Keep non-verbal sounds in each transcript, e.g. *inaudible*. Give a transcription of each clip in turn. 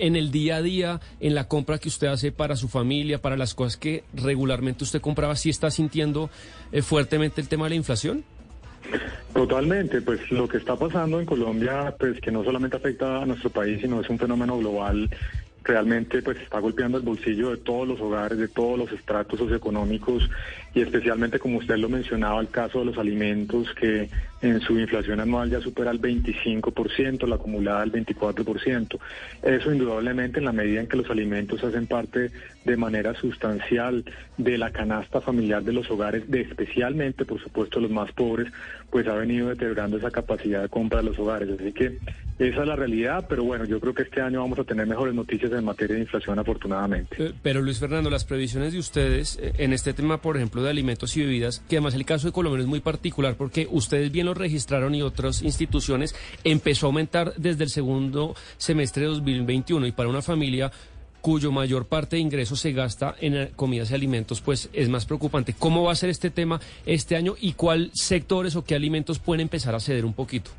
En el día a día, en la compra que usted hace para su familia, para las cosas que regularmente usted compraba, ¿sí está sintiendo eh, fuertemente el tema de la inflación? Totalmente, pues lo que está pasando en Colombia, pues que no solamente afecta a nuestro país, sino es un fenómeno global realmente pues está golpeando el bolsillo de todos los hogares, de todos los estratos socioeconómicos y especialmente como usted lo mencionaba, el caso de los alimentos que en su inflación anual ya supera el 25%, la acumulada el 24%. Eso indudablemente en la medida en que los alimentos hacen parte de manera sustancial de la canasta familiar de los hogares, de especialmente por supuesto los más pobres, pues ha venido deteriorando esa capacidad de compra de los hogares. Así que esa es la realidad, pero bueno, yo creo que este año vamos a tener mejores noticias en materia de inflación afortunadamente. Eh, Pero Luis Fernando, las previsiones de ustedes eh, en este tema, por ejemplo, de alimentos y bebidas, que además el caso de Colombia es muy particular porque ustedes bien lo registraron y otras instituciones, empezó a aumentar desde el segundo semestre de 2021 y para una familia cuyo mayor parte de ingresos se gasta en eh, comidas y alimentos, pues es más preocupante. ¿Cómo va a ser este tema este año y cuáles sectores o qué alimentos pueden empezar a ceder un poquito?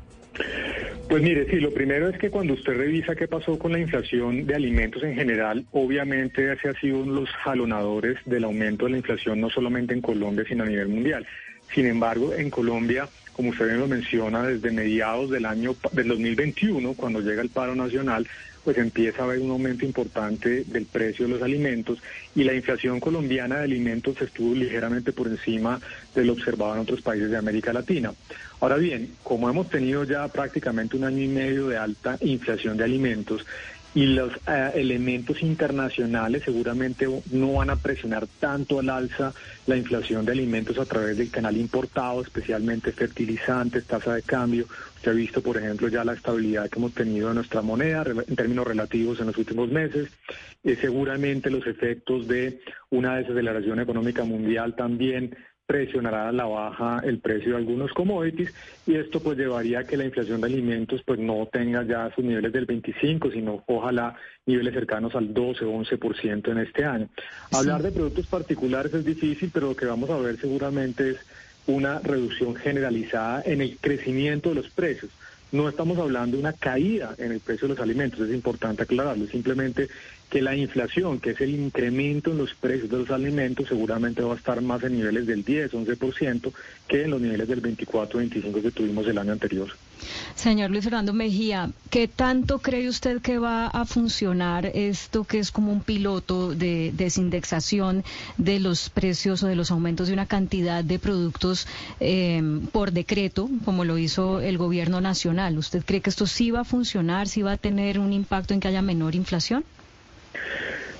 Pues mire, sí, lo primero es que cuando usted revisa qué pasó con la inflación de alimentos en general, obviamente ese ha sido uno de los jalonadores del aumento de la inflación, no solamente en Colombia, sino a nivel mundial. Sin embargo, en Colombia, como usted bien lo menciona, desde mediados del año del 2021, cuando llega el paro nacional, pues empieza a haber un aumento importante del precio de los alimentos y la inflación colombiana de alimentos estuvo ligeramente por encima de lo observado en otros países de América Latina. Ahora bien, como hemos tenido ya prácticamente un año y medio de alta inflación de alimentos, y los eh, elementos internacionales seguramente no van a presionar tanto al alza la inflación de alimentos a través del canal importado, especialmente fertilizantes, tasa de cambio. Usted ha visto, por ejemplo, ya la estabilidad que hemos tenido en nuestra moneda en términos relativos en los últimos meses. Eh, seguramente los efectos de una desaceleración económica mundial también presionará a la baja el precio de algunos commodities y esto pues llevaría a que la inflación de alimentos pues no tenga ya sus niveles del 25, sino ojalá niveles cercanos al 12 o 11% en este año. Hablar de productos particulares es difícil, pero lo que vamos a ver seguramente es una reducción generalizada en el crecimiento de los precios. No estamos hablando de una caída en el precio de los alimentos, es importante aclararlo, simplemente que la inflación, que es el incremento en los precios de los alimentos, seguramente va a estar más en niveles del 10, 11% que en los niveles del 24, 25 que tuvimos el año anterior. Señor Luis Fernando Mejía, ¿qué tanto cree usted que va a funcionar esto que es como un piloto de desindexación de los precios o de los aumentos de una cantidad de productos eh, por decreto, como lo hizo el gobierno nacional? ¿Usted cree que esto sí va a funcionar, sí va a tener un impacto en que haya menor inflación?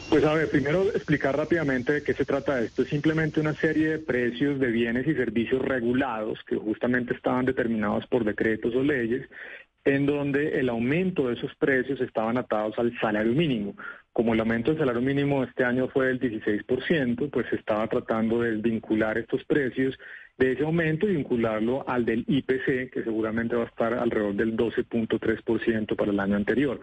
Pues a ver, primero explicar rápidamente de qué se trata esto. Es simplemente una serie de precios de bienes y servicios regulados que justamente estaban determinados por decretos o leyes, en donde el aumento de esos precios estaban atados al salario mínimo. Como el aumento del salario mínimo este año fue del 16%, pues se estaba tratando de vincular estos precios de ese aumento y vincularlo al del IPC, que seguramente va a estar alrededor del 12.3% para el año anterior.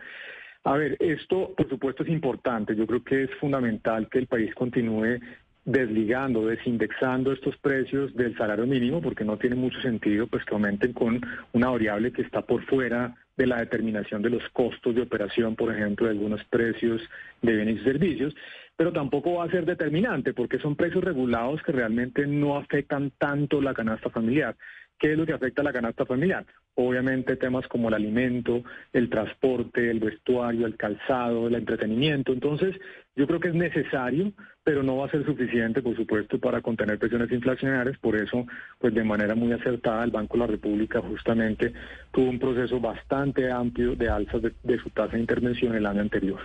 A ver, esto por supuesto es importante. Yo creo que es fundamental que el país continúe desligando, desindexando estos precios del salario mínimo, porque no tiene mucho sentido pues que aumenten con una variable que está por fuera de la determinación de los costos de operación, por ejemplo, de algunos precios de bienes y servicios, pero tampoco va a ser determinante porque son precios regulados que realmente no afectan tanto la canasta familiar. ¿Qué es lo que afecta a la canasta familiar? Obviamente temas como el alimento, el transporte, el vestuario, el calzado, el entretenimiento. Entonces, yo creo que es necesario, pero no va a ser suficiente, por supuesto, para contener presiones inflacionarias. Por eso, pues de manera muy acertada, el Banco de la República justamente tuvo un proceso bastante amplio de alzas de, de su tasa de intervención el año anterior.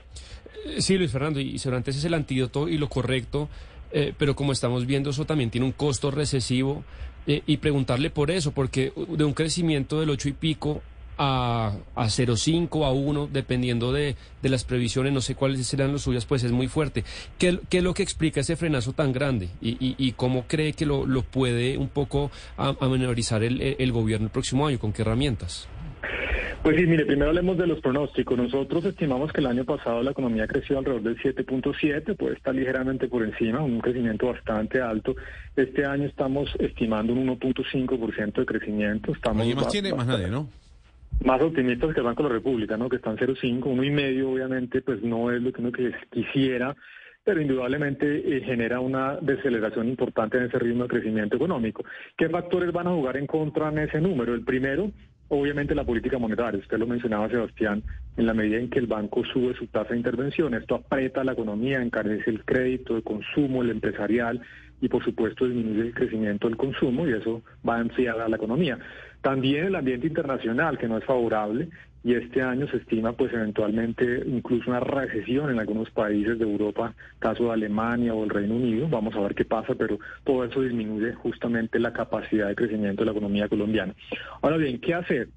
Sí, Luis Fernando, y seguramente ese es el antídoto y lo correcto, eh, pero como estamos viendo, eso también tiene un costo recesivo. Eh, y preguntarle por eso, porque de un crecimiento del ocho y pico a, a 0,5, a 1, dependiendo de, de, las previsiones, no sé cuáles serán las suyas, pues es muy fuerte. ¿Qué, qué es lo que explica ese frenazo tan grande y, y, y cómo cree que lo, lo puede un poco amenorizar el, el gobierno el próximo año? ¿Con qué herramientas? Pues sí, mire, primero hablemos de los pronósticos. Nosotros estimamos que el año pasado la economía creció alrededor del 7.7, puede estar ligeramente por encima, un crecimiento bastante alto. Este año estamos estimando un 1.5% de crecimiento. Estamos más tiene, más nadie, ¿no? Más optimistas que el Banco de la República, ¿no? Que están 0.5, uno y medio, obviamente, pues no es lo que uno quisiera pero indudablemente eh, genera una deceleración importante en ese ritmo de crecimiento económico. ¿Qué factores van a jugar en contra en ese número? El primero, obviamente la política monetaria. Usted lo mencionaba, Sebastián, en la medida en que el banco sube su tasa de intervención, esto aprieta la economía, encarece el crédito, el consumo, el empresarial y por supuesto disminuye el crecimiento del consumo y eso va a enfriar a la economía. También el ambiente internacional, que no es favorable, y este año se estima pues eventualmente incluso una recesión en algunos países de Europa, caso de Alemania o el Reino Unido, vamos a ver qué pasa, pero todo eso disminuye justamente la capacidad de crecimiento de la economía colombiana. Ahora bien, ¿qué hacer?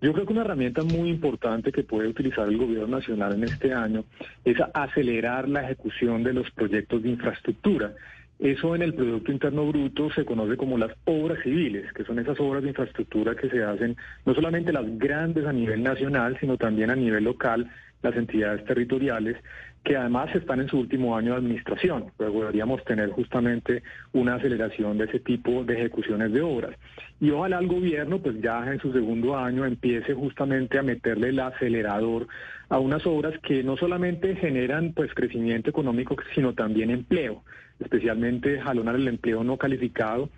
Yo creo que una herramienta muy importante que puede utilizar el gobierno nacional en este año es acelerar la ejecución de los proyectos de infraestructura. Eso en el Producto Interno Bruto se conoce como las obras civiles, que son esas obras de infraestructura que se hacen no solamente las grandes a nivel nacional, sino también a nivel local, las entidades territoriales, que además están en su último año de administración. Luego deberíamos tener justamente una aceleración de ese tipo de ejecuciones de obras. Y ojalá el gobierno, pues ya en su segundo año, empiece justamente a meterle el acelerador a unas obras que no solamente generan pues crecimiento económico, sino también empleo especialmente jalonar el empleo no calificado,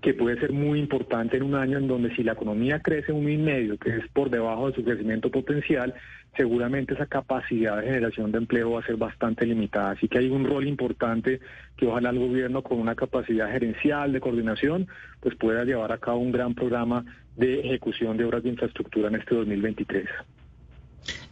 que puede ser muy importante en un año en donde si la economía crece un y medio, que es por debajo de su crecimiento potencial, seguramente esa capacidad de generación de empleo va a ser bastante limitada. Así que hay un rol importante que ojalá el gobierno con una capacidad gerencial de coordinación, pues pueda llevar a cabo un gran programa de ejecución de obras de infraestructura en este 2023.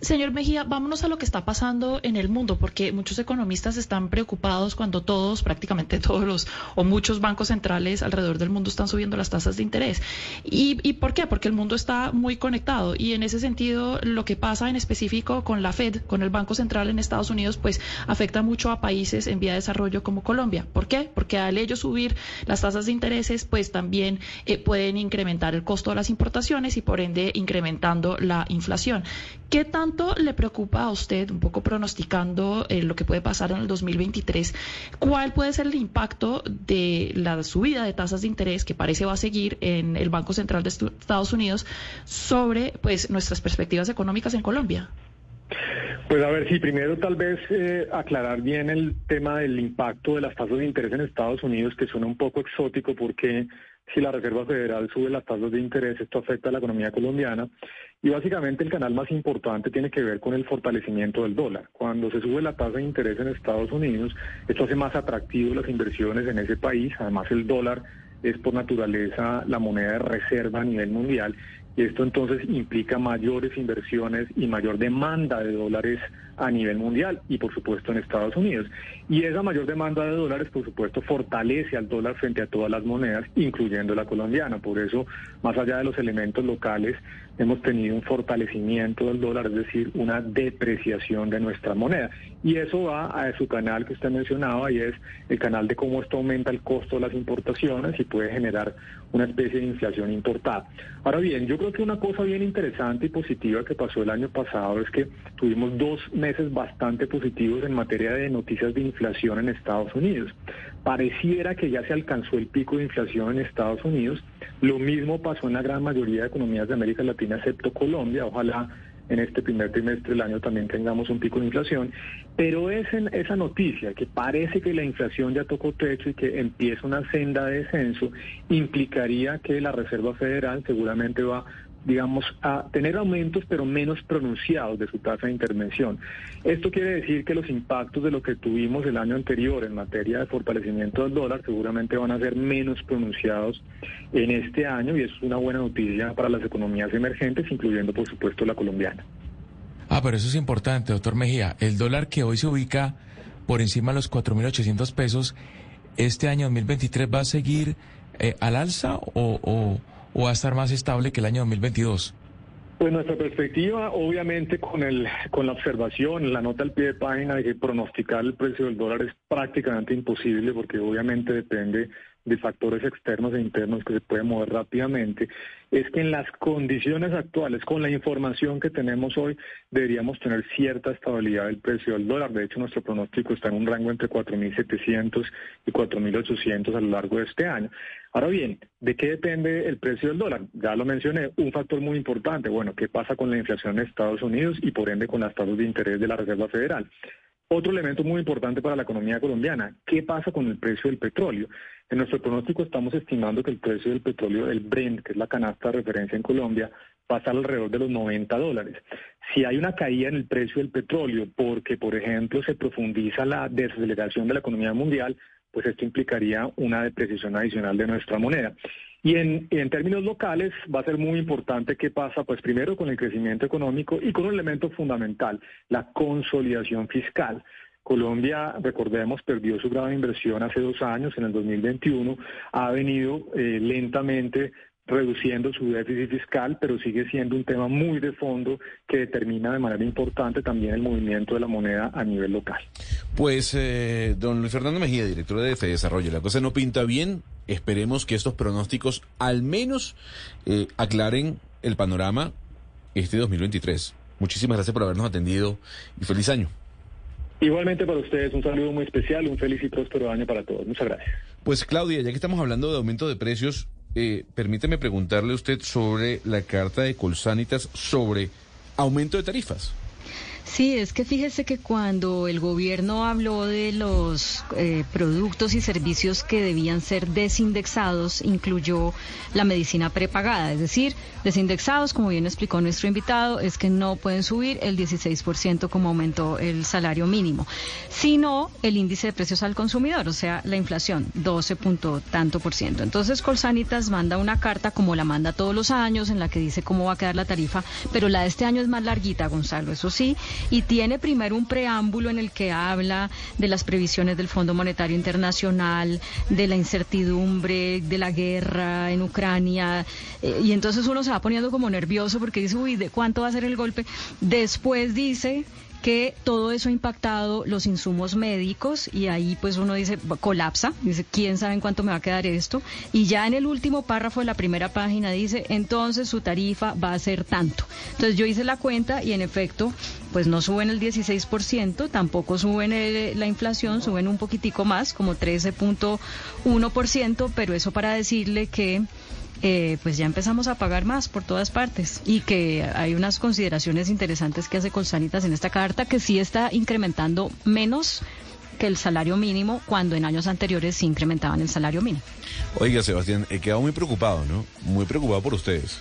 Señor Mejía, vámonos a lo que está pasando en el mundo, porque muchos economistas están preocupados cuando todos, prácticamente *laughs* todos los o muchos bancos centrales alrededor del mundo están subiendo las tasas de interés. ¿Y, ¿Y, por qué? Porque el mundo está muy conectado y en ese sentido lo que pasa en específico con la Fed, con el Banco Central en Estados Unidos, pues afecta mucho a países en vía de desarrollo como Colombia. ¿Por qué? Porque al ellos subir las tasas de intereses, pues también eh, pueden incrementar el costo de las importaciones y por ende incrementando la inflación. ¿Qué tan ¿Cuánto le preocupa a usted, un poco pronosticando eh, lo que puede pasar en el 2023, cuál puede ser el impacto de la subida de tasas de interés que parece va a seguir en el Banco Central de Estados Unidos sobre pues nuestras perspectivas económicas en Colombia? Pues a ver, sí, primero tal vez eh, aclarar bien el tema del impacto de las tasas de interés en Estados Unidos, que suena un poco exótico porque si la Reserva Federal sube las tasas de interés, esto afecta a la economía colombiana. Y básicamente el canal más importante tiene que ver con el fortalecimiento del dólar. Cuando se sube la tasa de interés en Estados Unidos, esto hace más atractivo las inversiones en ese país. Además, el dólar es por naturaleza la moneda de reserva a nivel mundial esto entonces implica mayores inversiones y mayor demanda de dólares a nivel mundial y por supuesto en Estados Unidos. Y esa mayor demanda de dólares por supuesto fortalece al dólar frente a todas las monedas, incluyendo la colombiana. Por eso, más allá de los elementos locales, hemos tenido un fortalecimiento del dólar, es decir, una depreciación de nuestra moneda. Y eso va a su canal que usted mencionaba y es el canal de cómo esto aumenta el costo de las importaciones y puede generar una especie de inflación importada. Ahora bien, yo creo que una cosa bien interesante y positiva que pasó el año pasado es que tuvimos dos meses bastante positivos en materia de noticias de inflación en Estados Unidos. Pareciera que ya se alcanzó el pico de inflación en Estados Unidos. Lo mismo pasó en la gran mayoría de economías de América Latina, excepto Colombia. Ojalá en este primer trimestre del año también tengamos un pico de inflación, pero es en esa noticia que parece que la inflación ya tocó techo y que empieza una senda de descenso, implicaría que la Reserva Federal seguramente va digamos, a tener aumentos pero menos pronunciados de su tasa de intervención. Esto quiere decir que los impactos de lo que tuvimos el año anterior en materia de fortalecimiento del dólar seguramente van a ser menos pronunciados en este año y es una buena noticia para las economías emergentes, incluyendo por supuesto la colombiana. Ah, pero eso es importante, doctor Mejía. El dólar que hoy se ubica por encima de los 4.800 pesos, ¿este año 2023 va a seguir eh, al alza o, o o va a estar más estable que el año 2022? Pues nuestra perspectiva, obviamente, con el con la observación, la nota al pie de página de que pronosticar el precio del dólar es prácticamente imposible porque obviamente depende de factores externos e internos que se pueden mover rápidamente, es que en las condiciones actuales, con la información que tenemos hoy, deberíamos tener cierta estabilidad del precio del dólar. De hecho, nuestro pronóstico está en un rango entre 4.700 y 4.800 a lo largo de este año. Ahora bien, ¿de qué depende el precio del dólar? Ya lo mencioné, un factor muy importante, bueno, ¿qué pasa con la inflación en Estados Unidos y por ende con las tasas de interés de la Reserva Federal? Otro elemento muy importante para la economía colombiana, ¿qué pasa con el precio del petróleo? En nuestro pronóstico estamos estimando que el precio del petróleo, el Brent, que es la canasta de referencia en Colombia, va a estar alrededor de los 90 dólares. Si hay una caída en el precio del petróleo porque, por ejemplo, se profundiza la desaceleración de la economía mundial, pues esto implicaría una depreciación adicional de nuestra moneda. Y en, en, términos locales va a ser muy importante qué pasa, pues primero con el crecimiento económico y con un elemento fundamental, la consolidación fiscal. Colombia, recordemos, perdió su grado de inversión hace dos años, en el 2021, ha venido eh, lentamente reduciendo su déficit fiscal, pero sigue siendo un tema muy de fondo que determina de manera importante también el movimiento de la moneda a nivel local. Pues, eh, don Luis Fernando Mejía, director de Desarrollo, la cosa no pinta bien. Esperemos que estos pronósticos al menos eh, aclaren el panorama este 2023. Muchísimas gracias por habernos atendido y feliz año. Igualmente para ustedes, un saludo muy especial, un feliz y próspero año para todos. Muchas gracias. Pues Claudia, ya que estamos hablando de aumento de precios, eh, permíteme preguntarle a usted sobre la carta de Colsanitas sobre aumento de tarifas. Sí, es que fíjese que cuando el gobierno habló de los eh, productos y servicios que debían ser desindexados, incluyó la medicina prepagada, es decir, desindexados, como bien explicó nuestro invitado, es que no pueden subir el 16% como aumentó el salario mínimo, sino el índice de precios al consumidor, o sea, la inflación, 12 punto tanto por ciento. Entonces, Colsanitas manda una carta, como la manda todos los años, en la que dice cómo va a quedar la tarifa, pero la de este año es más larguita, Gonzalo, eso sí, y tiene primero un preámbulo en el que habla de las previsiones del Fondo Monetario Internacional, de la incertidumbre, de la guerra en Ucrania, eh, y entonces uno se va poniendo como nervioso porque dice, uy, ¿de cuánto va a ser el golpe? Después dice que todo eso ha impactado los insumos médicos y ahí pues uno dice colapsa, dice quién sabe en cuánto me va a quedar esto y ya en el último párrafo de la primera página dice entonces su tarifa va a ser tanto. Entonces yo hice la cuenta y en efecto pues no suben el 16%, tampoco suben la inflación, suben un poquitico más, como 13.1%, pero eso para decirle que eh, pues ya empezamos a pagar más por todas partes y que hay unas consideraciones interesantes que hace Colsanitas en esta carta que sí está incrementando menos que el salario mínimo cuando en años anteriores sí incrementaban el salario mínimo. Oiga, Sebastián, he quedado muy preocupado, ¿no? Muy preocupado por ustedes.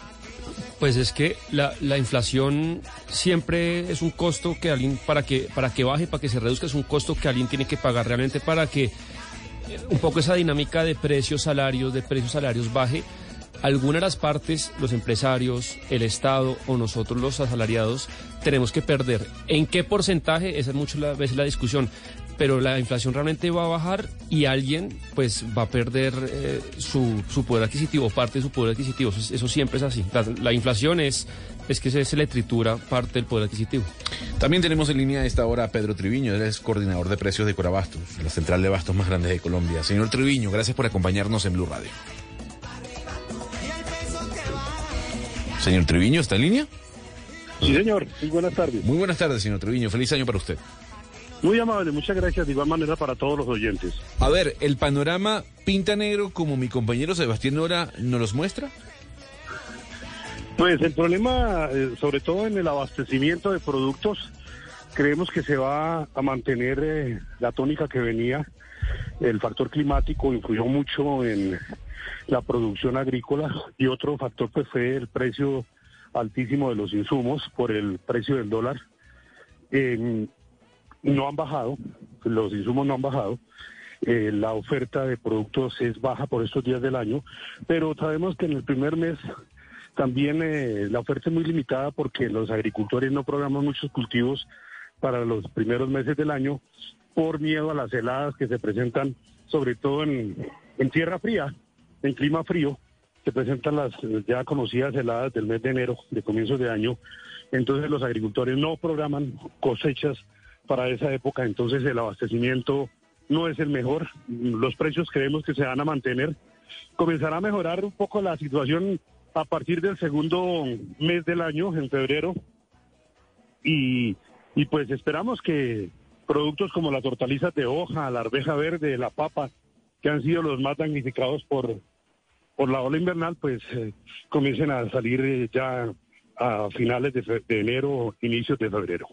Pues es que la, la, inflación siempre es un costo que alguien, para que, para que baje, para que se reduzca, es un costo que alguien tiene que pagar realmente para que un poco esa dinámica de precios, salarios, de precios, salarios baje alguna de las partes, los empresarios, el Estado o nosotros los asalariados, tenemos que perder. ¿En qué porcentaje? Esa es muchas veces la discusión. Pero la inflación realmente va a bajar y alguien pues va a perder eh, su, poder adquisitivo, parte de su poder adquisitivo. Eso, siempre es así. La, inflación es, es que se, se, le tritura parte del poder adquisitivo. También tenemos en línea a esta hora a Pedro Triviño, él es coordinador de precios de Corabastos, la central de bastos más grande de Colombia. Señor Triviño, gracias por acompañarnos en Blue Radio. Señor Triviño, ¿está en línea? Sí, señor. Muy buenas tardes. Muy buenas tardes, señor Triviño. Feliz año para usted. Muy amable, muchas gracias. De igual manera para todos los oyentes. A ver, ¿el panorama pinta negro como mi compañero Sebastián Nora nos los muestra? Pues el problema, eh, sobre todo en el abastecimiento de productos, creemos que se va a mantener eh, la tónica que venía. El factor climático influyó mucho en la producción agrícola y otro factor pues fue el precio altísimo de los insumos por el precio del dólar. no han bajado, los insumos no han bajado. Eh, la oferta de productos es baja por estos días del año, pero sabemos que en el primer mes también eh, la oferta es muy limitada porque los agricultores no programan muchos cultivos para los primeros meses del año por miedo a las heladas que se presentan sobre todo en tierra fría en clima frío, se presentan las ya conocidas heladas del mes de enero, de comienzos de año, entonces los agricultores no programan cosechas para esa época, entonces el abastecimiento no es el mejor, los precios creemos que se van a mantener, comenzará a mejorar un poco la situación a partir del segundo mes del año, en febrero, y, y pues esperamos que productos como las hortalizas de hoja, la arveja verde, la papa, que han sido los más damnificados por, por la ola invernal, pues eh, comiencen a salir eh, ya a finales de, de enero, inicios de febrero.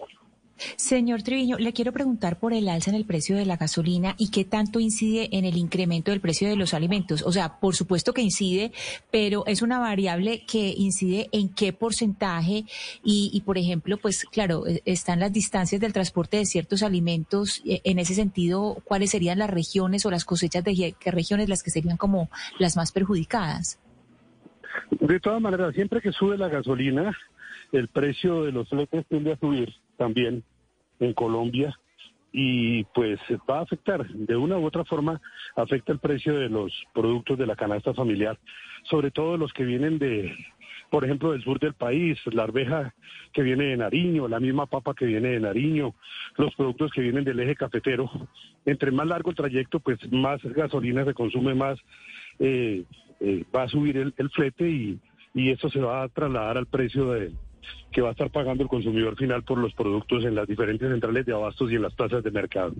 Señor Triviño, le quiero preguntar por el alza en el precio de la gasolina y qué tanto incide en el incremento del precio de los alimentos. O sea, por supuesto que incide, pero es una variable que incide en qué porcentaje y, por ejemplo, pues claro, eh, están las distancias del transporte de ciertos alimentos. Eh, En ese sentido, ¿cuáles serían las regiones o las cosechas de qué regiones las que serían como las más perjudicadas? De todas maneras, siempre que sube la gasolina, el precio de los fletes tiende a subir también en Colombia y pues va a afectar, de una u otra forma, afecta el precio de los productos de la canasta familiar, sobre todo los que vienen de, por ejemplo, del sur del país, la arveja que viene de Nariño, la misma papa que viene de Nariño, los productos que vienen del eje cafetero. Entre más largo el trayecto, pues más gasolina se consume, más eh, eh, va a subir el, el flete y, y eso se va a trasladar al precio de, que va a estar pagando el consumidor final por los productos en las diferentes centrales de abastos y en las plazas de mercado.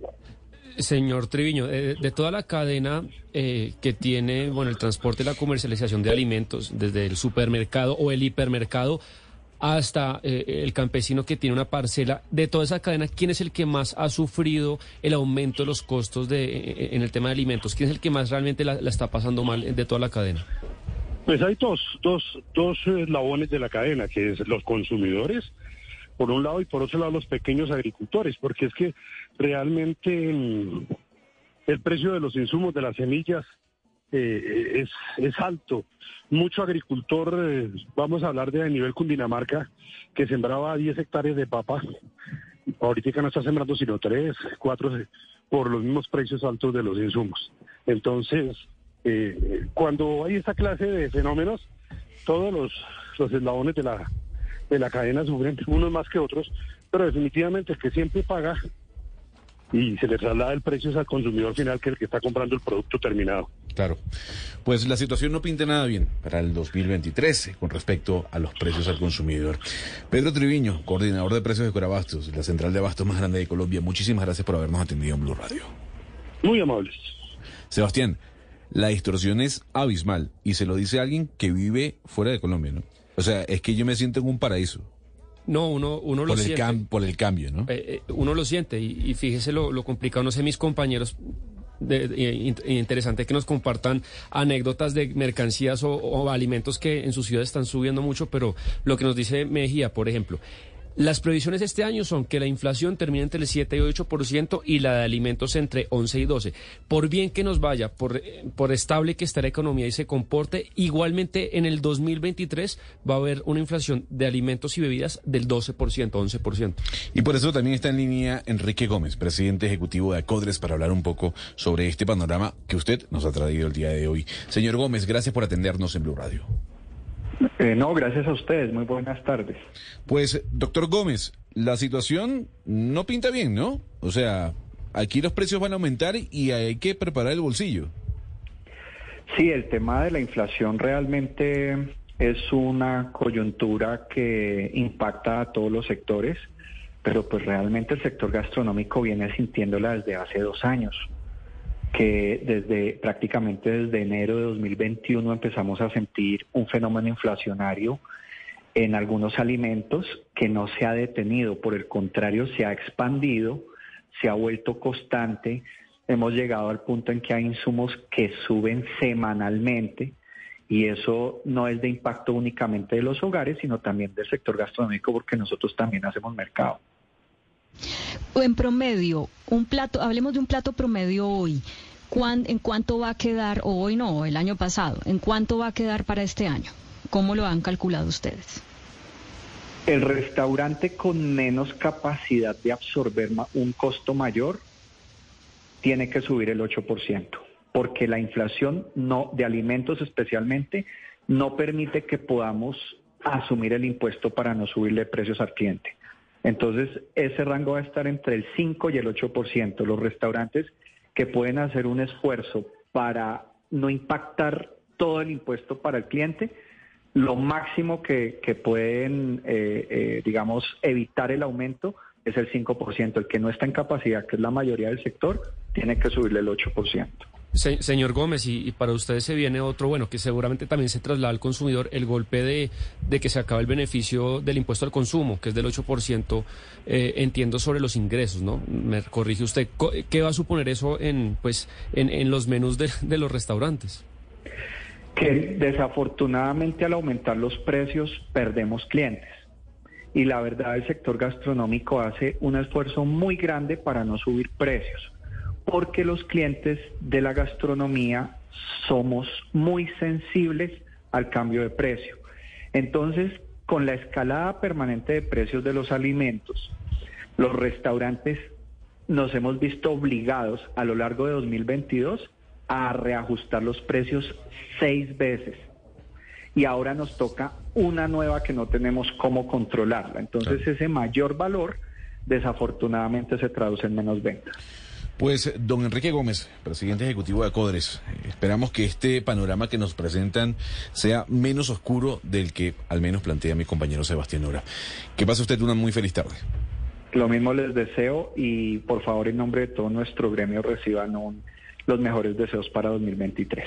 Señor Triviño, eh, de toda la cadena eh, que tiene bueno, el transporte y la comercialización de alimentos, desde el supermercado o el hipermercado hasta eh, el campesino que tiene una parcela, de toda esa cadena, ¿quién es el que más ha sufrido el aumento de los costos de, eh, en el tema de alimentos? ¿Quién es el que más realmente la, la está pasando mal de toda la cadena? Pues hay dos, dos, dos eslabones de la cadena, que es los consumidores, por un lado, y por otro lado los pequeños agricultores, porque es que realmente mm, el precio de los insumos, de las semillas, eh, es, es alto. Mucho agricultor, eh, vamos a hablar de a nivel Cundinamarca, que sembraba 10 hectáreas de papa, ahorita no está sembrando sino 3, 4, por los mismos precios altos de los insumos. Entonces, eh, cuando hay esta clase de fenómenos, todos los, los eslabones de la, de la cadena sufren, unos más que otros, pero definitivamente el que siempre paga y se le traslada el precio al consumidor final, que es el que está comprando el producto terminado. Claro. Pues la situación no pinta nada bien para el 2023 eh, con respecto a los precios al consumidor. Pedro Triviño, coordinador de precios de Corabastos, la central de abastos más grande de Colombia, muchísimas gracias por habernos atendido en Blue Radio. Muy amables. Sebastián, la distorsión es abismal y se lo dice alguien que vive fuera de Colombia, ¿no? O sea, es que yo me siento en un paraíso. No, uno, uno lo el, siente. cam- por el cambio, ¿no? Eh, eh, uno lo siente y, y fíjese lo, lo complicado, no sé, mis compañeros, de- de- in- interesante que nos compartan anécdotas de mercancías o, o alimentos que en su ciudad están subiendo mucho, pero lo que nos dice Mejía, por ejemplo, las previsiones este año son que la inflación termine entre el 7 y 8% y la de alimentos entre 11 y 12. Por bien que nos vaya, por, eh, por estable que esté la economía y se comporte, igualmente en el 2023 va a haber una inflación de alimentos y bebidas del 12%, 11%. Y por eso también está en línea Enrique Gómez, presidente ejecutivo de Acodres, para hablar un poco sobre este panorama que usted nos ha traído el día de hoy. Señor Gómez, gracias por atendernos en Blue Radio. Eh, no, gracias a ustedes. Muy buenas tardes. Pues, doctor Gómez, la situación no pinta bien, ¿no? O sea, aquí los precios van a aumentar y hay que preparar el bolsillo. Sí, el tema de la inflación realmente es una coyuntura que impacta a todos los sectores, pero pues realmente el sector gastronómico viene sintiéndola desde hace dos años, que desde prácticamente desde enero de 2021 empezamos a sentir un fenómeno inflacionario en algunos alimentos que no se ha detenido, por el contrario, se ha expandido, se ha vuelto constante. Hemos llegado al punto en que hay insumos que suben semanalmente y eso no es de impacto únicamente de los hogares, sino también del sector gastronómico porque nosotros también hacemos mercado. En promedio, un plato, hablemos de un plato promedio hoy. ¿Cuán- ¿En cuánto va a quedar, o hoy no, el año pasado, en cuánto va a quedar para este año? ¿Cómo lo han calculado ustedes? El restaurante con menos capacidad de absorber un costo mayor tiene que subir el 8%, porque la inflación no de alimentos especialmente no permite que podamos asumir el impuesto para no subirle precios al cliente. Entonces, ese rango va a estar entre el 5 y el 8%. Los restaurantes que pueden hacer un esfuerzo para no impactar todo el impuesto para el cliente, lo máximo que, pueden, eh, eh, digamos, evitar el aumento es el 5%. El que no está en capacidad, que es la mayoría del sector, tiene que subirle el 8% señor Gómez, y, para ustedes se viene otro, bueno, que seguramente también se traslada al consumidor, el golpe de, que se acaba el beneficio del impuesto al consumo, que es del 8%, eh, entiendo, sobre los ingresos, ¿no? Me corrige usted, ¿qué va a suponer eso en, pues, en, los menús de, de los restaurantes? Que desafortunadamente al aumentar los precios perdemos clientes. Y la verdad el sector gastronómico hace un esfuerzo muy grande para no subir precios porque los clientes de la gastronomía somos muy sensibles al cambio de precio. Entonces, con la escalada permanente de precios de los alimentos, los restaurantes nos hemos visto obligados a lo largo de 2022 a reajustar los precios seis veces. Y ahora nos toca una nueva que no tenemos cómo controlarla. Entonces ese mayor valor desafortunadamente se traduce en menos ventas. Pues, don Enrique Gómez, presidente ejecutivo de Acodres, esperamos que este panorama que nos presentan sea menos oscuro del que al menos plantea mi compañero Sebastián Nora. Que pase usted una muy feliz tarde. Lo mismo les deseo y por favor en nombre de todo nuestro gremio reciban los mejores deseos para 2023.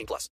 18 plus.